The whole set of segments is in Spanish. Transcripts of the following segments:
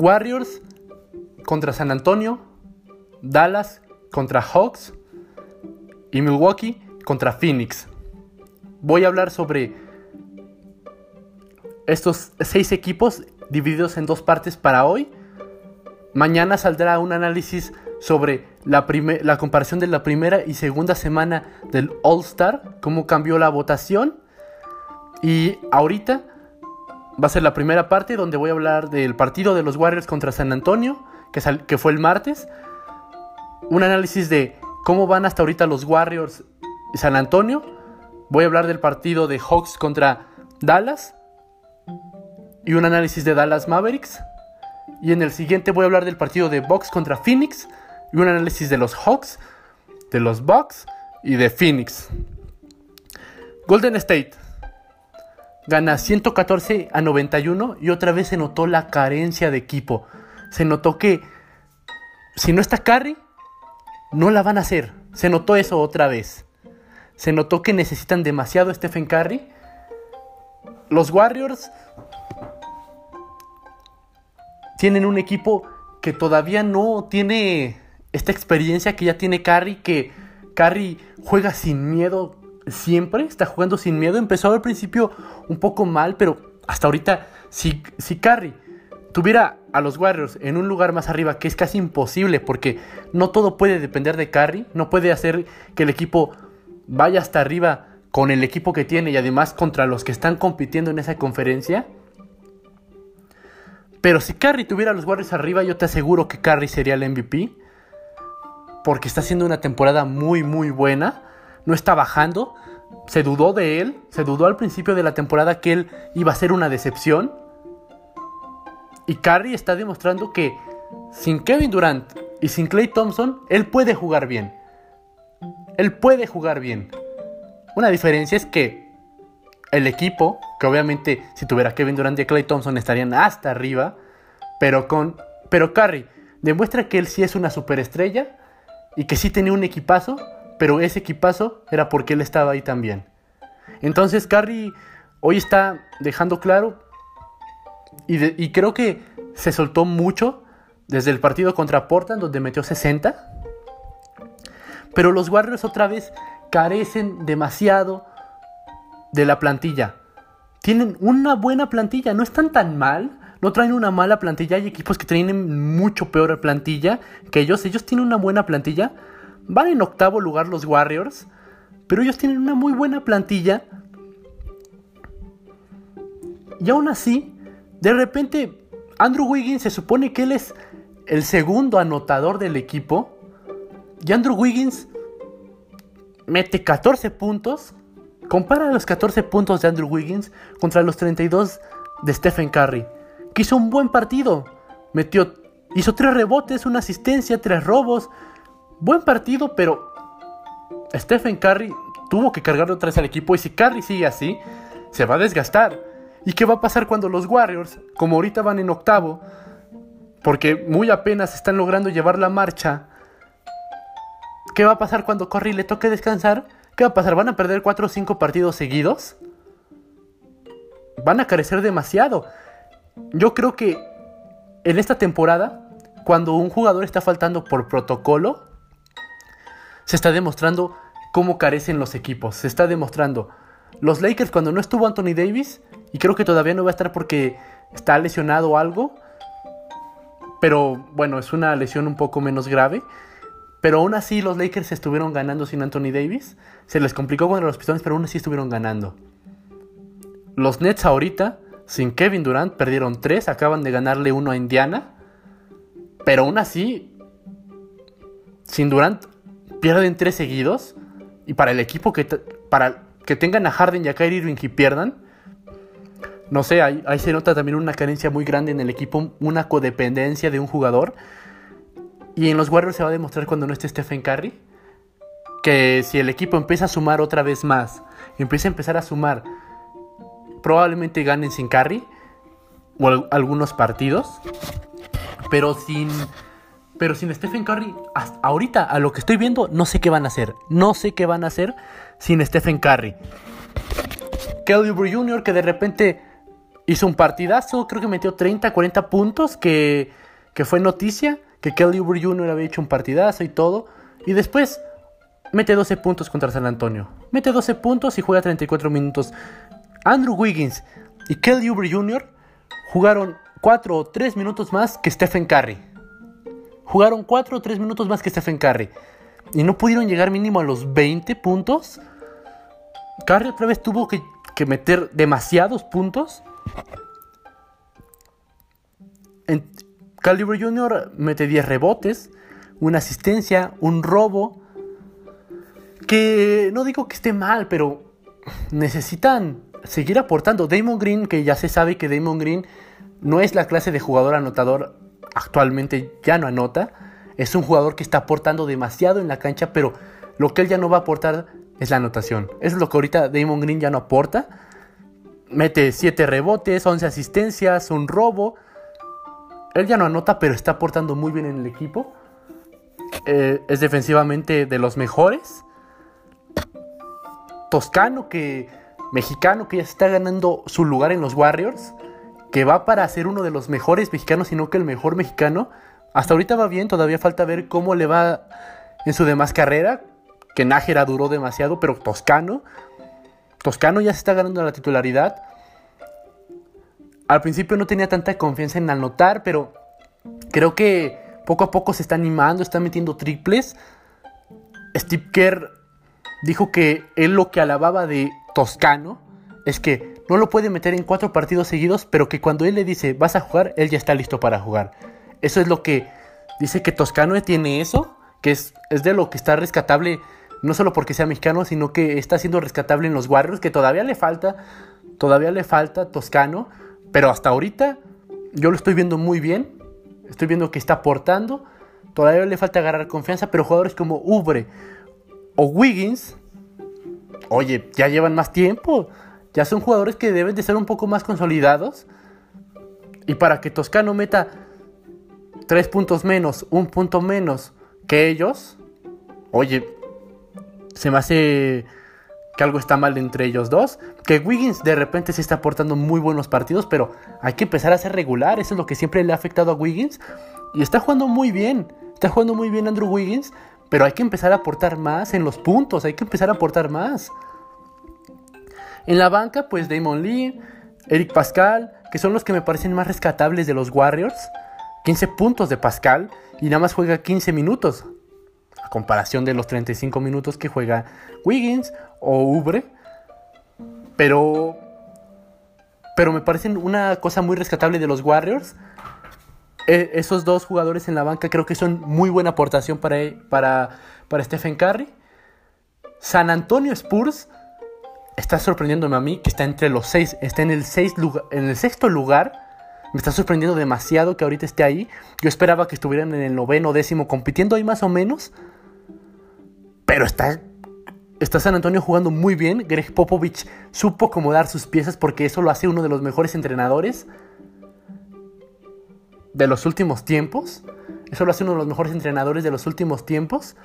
Warriors contra San Antonio, Dallas contra Hawks y Milwaukee contra Phoenix. Voy a hablar sobre estos seis equipos divididos en dos partes para hoy. Mañana saldrá un análisis sobre la, la comparación de la primera y segunda semana del All Star, cómo cambió la votación. Y ahorita va a ser la primera parte donde voy a hablar del partido de los Warriors contra San Antonio, que, fue el martes. Un análisis de cómo van hasta ahorita los Warriors y San Antonio. Voy a hablar del partido de Hawks contra Dallas. Y un análisis de Dallas Mavericks. Y en el siguiente voy a hablar del partido de Bucks contra Phoenix. Y un análisis de los Hawks, de los Bucks y de Phoenix. Golden State gana 114 a 91 y otra vez se notó la carencia de equipo. Se notó que si no está Curry, no la van a hacer. Se notó eso otra vez. Se notó que necesitan demasiado a Stephen Curry. Los Warriors tienen un equipo que todavía no tiene esta experiencia que ya tiene Curry, que Curry juega sin miedo siempre, está jugando sin miedo. Empezó al principio un poco mal, pero hasta ahorita, si, si Curry tuviera a los Warriors en un lugar más arriba, que es casi imposible, porque no todo puede depender de Curry, no puede hacer que el equipo vaya hasta arriba con el equipo que tiene y además contra los que están compitiendo en esa conferencia. Pero si Curry tuviera a los Warriors arriba, yo te aseguro que Curry sería el MVP. Porque está haciendo una temporada muy, muy buena no está bajando. Se dudó de él, se dudó al principio de la temporada que él iba a ser una decepción. Y Curry está demostrando que sin Kevin Durant y sin Clay Thompson, él puede jugar bien. Él puede jugar bien. Una diferencia es que el equipo, que obviamente si tuviera Kevin Durant y Clay Thompson estarían hasta arriba, pero con pero Curry demuestra que él sí es una superestrella y que sí tenía un equipazo pero ese equipazo era porque él estaba ahí también. Entonces Curry hoy está dejando claro y, creo que se soltó mucho desde el partido contra Portland donde metió 60. Pero los Warriors otra vez carecen demasiado de la plantilla. Tienen una buena plantilla, no están tan mal, no traen una mala plantilla. Hay equipos que tienen mucho peor plantilla que ellos. Ellos tienen una buena plantilla, Van en octavo lugar los Warriors, pero ellos tienen una muy buena plantilla. Y aún así, de repente, Andrew Wiggins se supone que él es el segundo anotador del equipo. Y Andrew Wiggins mete 14 puntos. Compara los 14 puntos de Andrew Wiggins contra los 32 de Stephen Curry, que hizo un buen partido. Metió, hizo 3 rebotes, una asistencia, 3 robos, Buen partido, pero Stephen Curry tuvo que cargar otra vez al equipo y si Curry sigue así, se va a desgastar. ¿Y qué va a pasar cuando los Warriors, como ahorita van en octavo, porque muy apenas están logrando llevar la marcha, ¿qué va a pasar cuando Curry le toque descansar? ¿Qué va a pasar? ¿Van a perder 4 o 5 partidos seguidos? Van a carecer demasiado. Yo creo que en esta temporada, cuando un jugador está faltando por protocolo, se está demostrando cómo carecen los equipos. Se está demostrando. Los Lakers cuando no estuvo Anthony Davis, y creo que todavía no va a estar porque está lesionado o algo, pero bueno, es una lesión un poco menos grave. Pero aún así los Lakers estuvieron ganando sin Anthony Davis. Se les complicó contra los Pistones, pero aún así estuvieron ganando. Los Nets ahorita, sin Kevin Durant, perdieron 3, acaban de ganarle uno a Indiana. Pero aún así, sin Durant, pierden tres seguidos y para el equipo que, para que tengan a Harden y a Kyrie Irving y pierdan, no sé, ahí, se nota también una carencia muy grande en el equipo, una codependencia de un jugador. Y en los Warriors se va a demostrar cuando no esté Stephen Curry que si el equipo empieza a sumar otra vez más, empieza a empezar a sumar, probablemente ganen sin Curry o algunos partidos, pero sin pero sin Stephen Curry, ahorita a lo que estoy viendo, no sé qué van a hacer. No sé qué van a hacer sin Stephen Curry. Kelly Oubre Jr. que de repente hizo un partidazo, creo que metió 30, 40 puntos, que, que fue noticia, que Kelly Oubre Jr. había hecho un partidazo y todo. Y después mete 12 puntos contra San Antonio. Mete 12 puntos y juega 34 minutos. Andrew Wiggins y Kelly Oubre Jr. jugaron 4 o 3 minutos más que Stephen Curry. Jugaron 4 o 3 minutos más que Stephen Curry. Y no pudieron llegar mínimo a los 20 puntos. Curry otra vez tuvo que, meter demasiados puntos. En, Calibre Jr. mete 10 rebotes, una asistencia, un robo. Que no digo que esté mal, pero necesitan seguir aportando. Damon Green, que ya se sabe que Damon Green no es la clase de jugador anotador, actualmente ya no anota. Es un jugador que está aportando demasiado en la cancha, pero lo que él ya no va a aportar es la anotación. Eso es lo que ahorita Damon Green ya no aporta. Mete 7 rebotes, 11 asistencias, un robo. Él ya no anota, pero está aportando muy bien en el equipo. Eh, es defensivamente de los mejores. Toscano, que mexicano, que ya está ganando su lugar en los Warriors. Que va para ser uno de los mejores mexicanos, sino que el mejor mexicano. Hasta ahorita va bien, todavía falta ver cómo le va en su demás carrera. Que Nájera duró demasiado, pero Toscano. Toscano ya se está ganando la titularidad. Al principio no tenía tanta confianza en anotar, pero creo que poco a poco se está animando, está metiendo triples. Steve Kerr dijo que él lo que alababa de Toscano es que no lo puede meter en cuatro partidos seguidos, pero que cuando él le dice vas a jugar, él ya está listo para jugar. Eso es lo que dice que Toscano tiene eso, que es, es de lo que está rescatable, no solo porque sea mexicano, sino que está siendo rescatable en los Warriors, que todavía le falta, todavía le falta Toscano, pero hasta ahorita yo lo estoy viendo muy bien. Estoy viendo que está aportando. Todavía le falta agarrar confianza, pero jugadores como Ubre o Wiggins, oye, ya llevan más tiempo. Ya son jugadores que deben de ser un poco más consolidados. Y para que Toscano meta tres puntos menos, un punto menos que ellos, oye, se me hace que algo está mal entre ellos dos. Que Wiggins de repente se está aportando muy buenos partidos, pero hay que empezar a ser regular. Eso es lo que siempre le ha afectado a Wiggins. Y está jugando muy bien. Está jugando muy bien Andrew Wiggins. Pero hay que empezar a aportar más en los puntos. Hay que empezar a aportar más. En la banca, pues Damon Lee, Eric Pascal, que son los que me parecen más rescatables de los Warriors. 15 puntos de Pascal y nada más juega 15 minutos comparación de los 35 minutos que juega Wiggins o Ubre. Pero, pero me parecen una cosa muy rescatable de los Warriors. E, esos dos jugadores en la banca creo que son muy buena aportación para, para, para Stephen Curry. San Antonio Spurs está sorprendiéndome a mí que está entre los seis, está en el, seis en el sexto lugar. Me está sorprendiendo demasiado que ahorita esté ahí. Yo esperaba que estuvieran en el noveno, décimo, compitiendo ahí más o menos. Pero está, está San Antonio jugando muy bien. Greg Popovich supo acomodar sus piezas porque eso lo hace uno de los mejores entrenadores de los últimos tiempos. Eso lo hace uno de los mejores entrenadores de los últimos tiempos.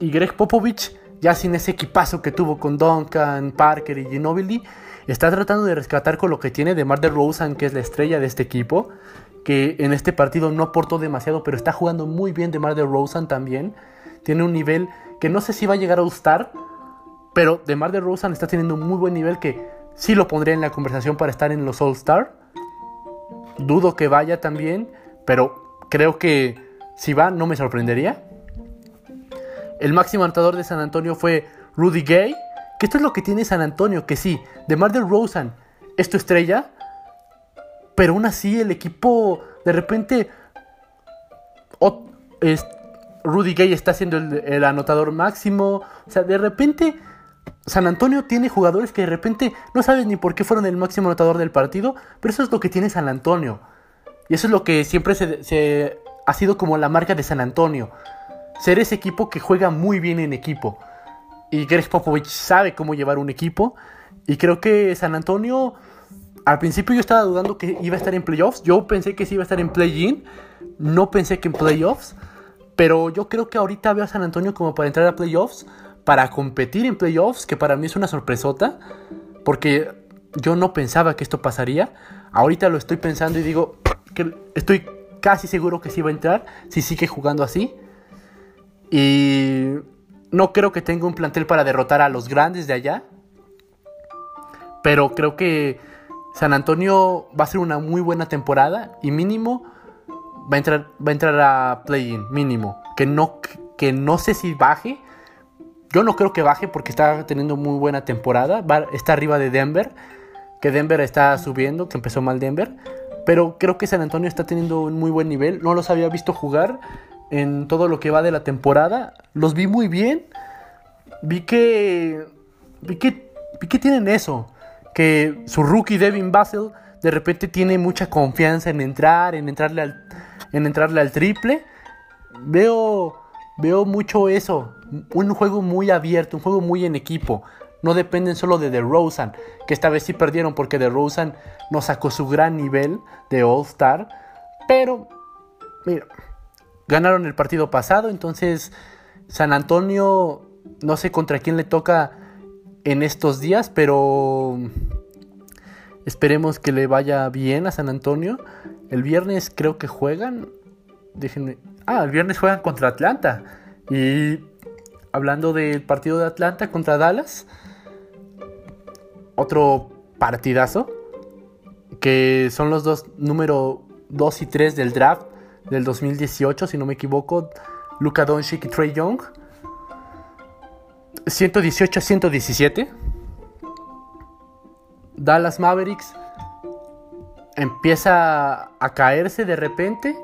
Y Greg Popovich, ya sin ese equipazo que tuvo con Duncan, Parker y Ginobili, está tratando de rescatar con lo que tiene de Mar de Rosen, que es la estrella de este equipo, que en este partido no aportó demasiado, pero está jugando muy bien de Mar de Rosen también tiene un nivel que no sé si va a llegar a gustar, pero de Mar de Rosen está teniendo un muy buen nivel que sí lo pondría en la conversación para estar en los All Star. Dudo que vaya también, pero creo que si va no me sorprendería. El máximo anotador de San Antonio fue Rudy Gay, que esto es lo que tiene San Antonio, que sí, de Mar de Rosen es tu estrella, pero aún así el equipo de repente Rudy Gay está siendo el, anotador máximo. O sea, de repente San Antonio tiene jugadores que de repente no sabes ni por qué fueron el máximo anotador del partido, pero eso es lo que tiene San Antonio. Y eso es lo que siempre se, ha sido como la marca de San Antonio. Ser ese equipo que juega muy bien en equipo. Y Greg Popovich sabe cómo llevar un equipo. Y creo que San Antonio, al principio yo estaba dudando que iba a estar en playoffs. Yo pensé que sí iba a estar en play-in. No pensé que en playoffs. Pero yo creo que ahorita veo a San Antonio como para entrar a playoffs, para competir en playoffs, que para mí es una sorpresota, porque yo no pensaba que esto pasaría. Ahorita lo estoy pensando y digo que estoy casi seguro que sí va a entrar si sigue jugando así. Y no creo que tenga un plantel para derrotar a los grandes de allá. Pero creo que San Antonio va a ser una muy buena temporada y mínimo va a entrar, va a, entrar a play-in, mínimo. Que no, que no sé si baje. Yo no creo que baje porque está teniendo muy buena temporada. está arriba de Denver. Que Denver está subiendo, que empezó mal Denver. Pero creo que San Antonio está teniendo un muy buen nivel. No los había visto jugar en todo lo que va de la temporada. Los vi muy bien. Vi que. Vi que, vi que tienen eso. Que su rookie Devin Basel de repente tiene mucha confianza en entrar, en entrarle al, en entrarle al triple. Veo, veo mucho eso. Un juego muy abierto, un juego muy en equipo. No dependen solo de DeRozan, que esta vez sí perdieron porque DeRozan no sacó su gran nivel de All-Star. Pero, mira, ganaron el partido pasado, entonces San Antonio, no sé contra quién le toca en estos días, pero esperemos que le vaya bien a San Antonio. El viernes creo que juegan. Déjenme. Ah, el viernes juegan contra Atlanta. Y hablando del partido de Atlanta contra Dallas, otro partidazo. Que son los dos, número 2 y 3 del draft del 2018, si no me equivoco. Luka Doncic y Trey Young. 118 a 117. Dallas Mavericks empieza a caerse de repente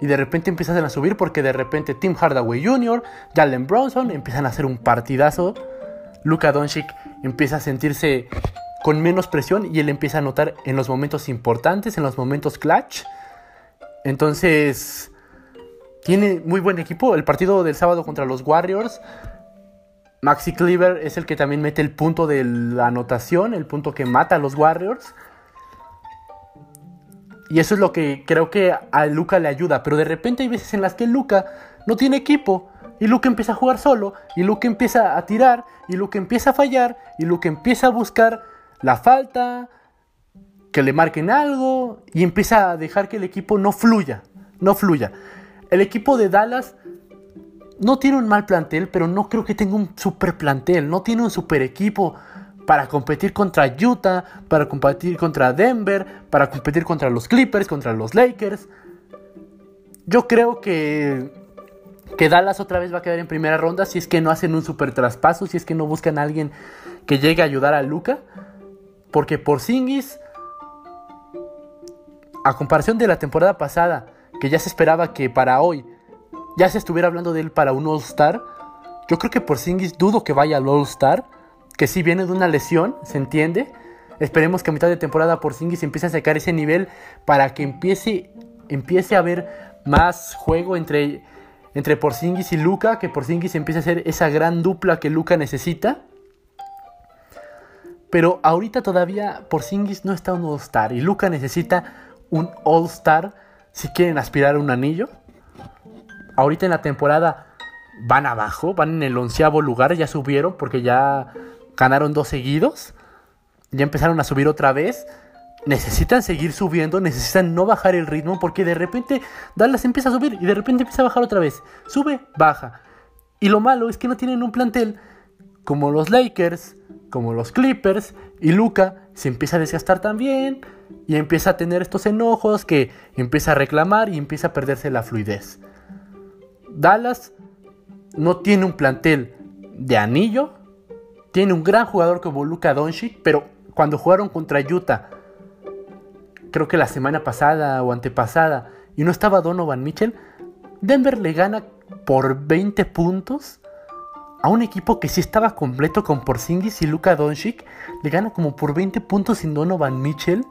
y de repente empiezan a subir porque de repente Tim Hardaway Jr., Jalen Bronson empiezan a hacer un partidazo. Luka Doncic empieza a sentirse con menos presión y él empieza a notar en los momentos importantes, en los momentos clutch. Entonces, tiene muy buen equipo. El partido del sábado contra los Warriors. Maxi Cleaver es el que también mete el punto de la anotación, el punto que mata a los Warriors. Y eso es lo que creo que a Luca le ayuda. Pero de repente hay veces en las que Luca no tiene equipo. Y Luca empieza a jugar solo. Y Luca empieza a tirar. Y Luca empieza a fallar. Y Luca empieza a buscar la falta. Que le marquen algo. Y empieza a dejar que el equipo no fluya. No fluya. El equipo de Dallas no tiene un mal plantel. Pero no creo que tenga un super plantel. No tiene un super equipo para competir contra Utah, para competir contra Denver, para competir contra los Clippers, contra los Lakers. Yo creo que, que Dallas otra vez va a quedar en primera ronda si es que no hacen un super traspaso, si es que no buscan a alguien que llegue a ayudar a Luca. Porque por Singis, a comparación de la temporada pasada, que ya se esperaba que para hoy ya se estuviera hablando de él para un All-Star, yo creo que por Singis dudo que vaya al All-Star que si viene de una lesión, se entiende. Esperemos que a mitad de temporada por se empiece a sacar ese nivel para que empiece, empiece a haber más juego entre, entre Porzingis y Luca, que Porzingis empiece a ser esa gran dupla que Luca necesita. Pero ahorita todavía Porzingis no está un All-Star y Luca necesita un All-Star si quieren aspirar a un anillo. Ahorita en la temporada van abajo, van en el onceavo lugar, ya subieron porque ya ganaron dos seguidos, ya empezaron a subir otra vez. Necesitan seguir subiendo, necesitan no bajar el ritmo porque de repente Dallas empieza a subir y de repente empieza a bajar otra vez. Sube, baja. Y lo malo es que no tienen un plantel como los Lakers, como los Clippers y Luca se empieza a desgastar también y empieza a tener estos enojos que empieza a reclamar y empieza a perderse la fluidez. Dallas no tiene un plantel de anillo, tiene un gran jugador como Luka Doncic, pero cuando jugaron contra Utah, creo que la semana pasada o antepasada, y no estaba Donovan Mitchell, Denver le gana por 20 puntos a un equipo que sí estaba completo con Porzingis y Luka Doncic, le gana como por 20 puntos sin Donovan Mitchell.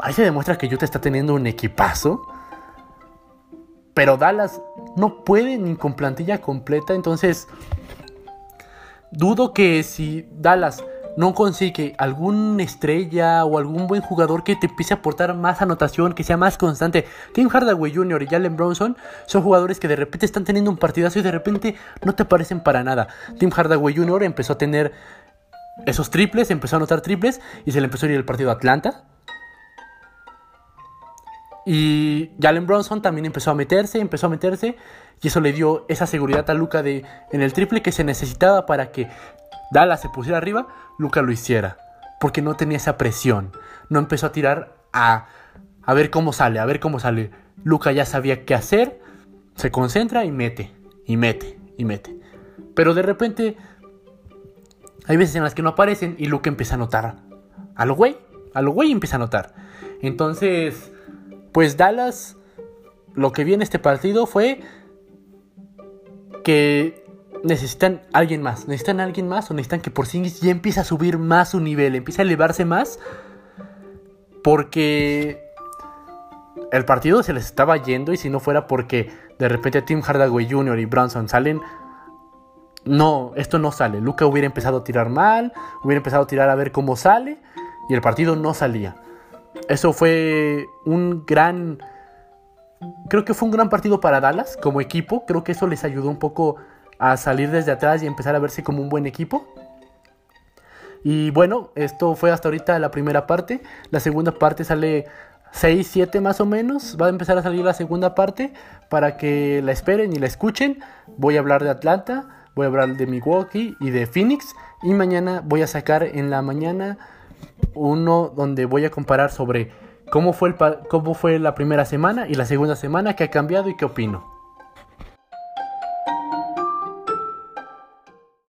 Ahí se demuestra que Utah está teniendo un equipazo. Pero Dallas no puede ni con plantilla completa, entonces Dudo que si Dallas no consigue alguna estrella o algún buen jugador que te empiece a aportar más anotación, que sea más constante. Tim Hardaway Jr. y Jalen Bronson son jugadores que de repente están teniendo un partidazo y de repente no te parecen para nada. Tim Hardaway Jr. empezó a tener esos triples, empezó a anotar triples y se le empezó a ir el partido a Atlanta. Y Jalen Bronson también empezó a meterse, empezó a meterse. Y eso le dio esa seguridad a Luca de en el triple que se necesitaba para que Dallas se pusiera arriba, Luca lo hiciera. Porque no tenía esa presión. No empezó a tirar a, a ver cómo sale, a ver cómo sale. Luca ya sabía qué hacer, se concentra y mete, y mete, y mete. Pero de repente hay veces en las que no aparecen y Luca empieza a notar. A lo güey, a lo güey empieza a notar. Entonces, pues Dallas, lo que viene este partido fue que necesitan alguien más, necesitan alguien más o necesitan que Porzingis ya empiece a subir más su nivel, empiece a elevarse más, porque el partido se les estaba yendo y si no fuera porque de repente Tim Hardaway Jr. y Bronson salen, no, esto no sale. Luca hubiera empezado a tirar mal, hubiera empezado a tirar a ver cómo sale y el partido no salía. Eso fue un gran creo que fue un gran partido para Dallas como equipo. Creo que eso les ayudó un poco a salir desde atrás y empezar a verse como un buen equipo. Y bueno, esto fue hasta ahorita la primera parte. La segunda parte sale 6, 7 más o menos. Va a empezar a salir la segunda parte para que la esperen y la escuchen. Voy a hablar de Atlanta, voy a hablar de Milwaukee y de Phoenix. Y mañana voy a sacar en la mañana uno donde voy a comparar sobre cómo fue, el, cómo fue la primera semana y la segunda semana, qué ha cambiado y qué opino.